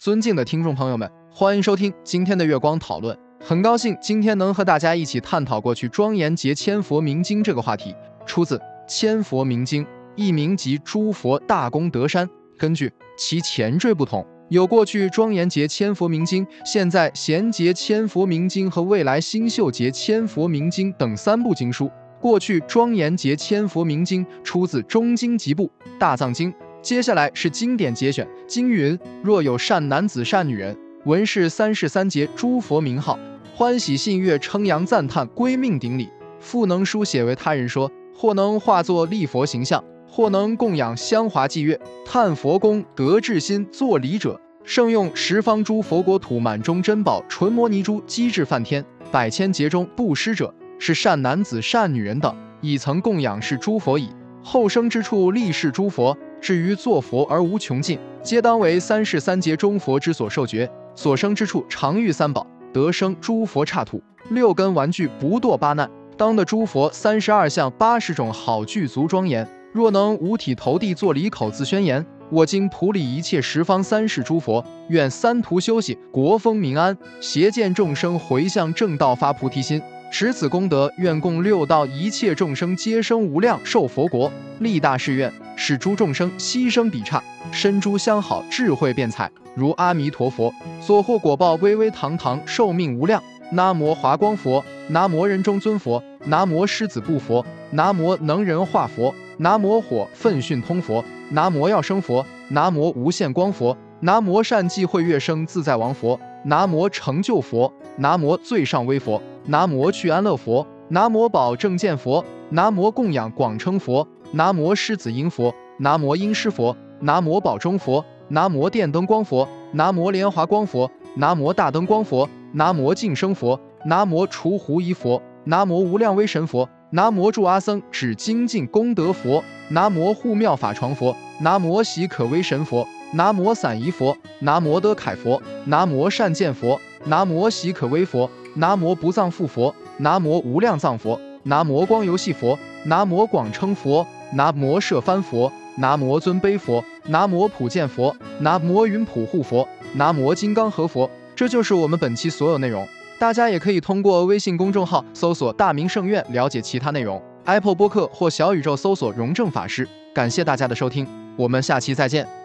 尊敬的听众朋友们，欢迎收听今天的月光讨论。很高兴今天能和大家一起探讨过去庄严节千佛明经这个话题，出自《千佛明经》，一名即《诸佛大功德山》。根据其前缀不同，有过去庄严节千佛明经、现在贤节千佛明经和未来新秀节千佛明经等三部经书。过去庄严节千佛明经出自中经集部《大藏经》。接下来是经典节选，经云：若有善男子、善女人，闻是三世三劫诸佛名号，欢喜信乐，称扬赞叹，归命顶礼，复能书写为他人说，或能化作立佛形象，或能供养香华祭月，叹佛功，德智心，作礼者，盛用十方诸佛国土满中珍宝纯摩尼珠，机智梵天，百千劫中布施者。是善男子、善女人等，已曾供养是诸佛矣。后生之处立是诸佛，至于作佛而无穷尽，皆当为三世三劫中佛之所受觉。所生之处常遇三宝，得生诸佛刹土，六根玩具不堕八难，当得诸佛三十二相八十种好具足庄严。若能五体投地作礼口自宣言：我今普理一切十方三世诸佛，愿三途休息，国风民安，邪见众生回向正道，发菩提心。持此功德，愿供六道一切众生皆生无量寿佛国，立大誓愿，使诸众生牺牲比刹，身诸相好，智慧辩才，如阿弥陀佛所获果报，巍巍堂堂，寿命无量。南无华光佛，南无人中尊佛，南无狮子部佛，南无能人化佛，南无火奋迅通佛，南无药生佛，南无无限光佛，南无善济慧月生自在王佛，南无成就佛，南无最上威佛。南无去安乐佛，南无宝正见佛，南无供养广称佛，南无狮子音佛，南无音师佛，南无宝中佛，南无电灯光佛，南无莲华光佛，南无大灯光佛，南无净生佛，南无除狐疑佛，南无无量威神佛，南无助阿僧指精进功德佛，南无护妙法床佛，南无喜可威神佛，南无散疑佛，南无德凯佛，南无善见佛，南无喜可威佛。南无不藏复佛，南无无量藏佛，南无光游戏佛，南无广称佛，南无摄翻佛，南无尊卑佛，南无普见佛，南无云普护佛，南无金刚合佛。这就是我们本期所有内容。大家也可以通过微信公众号搜索“大明圣院”了解其他内容。Apple 播客或小宇宙搜索“荣正法师”。感谢大家的收听，我们下期再见。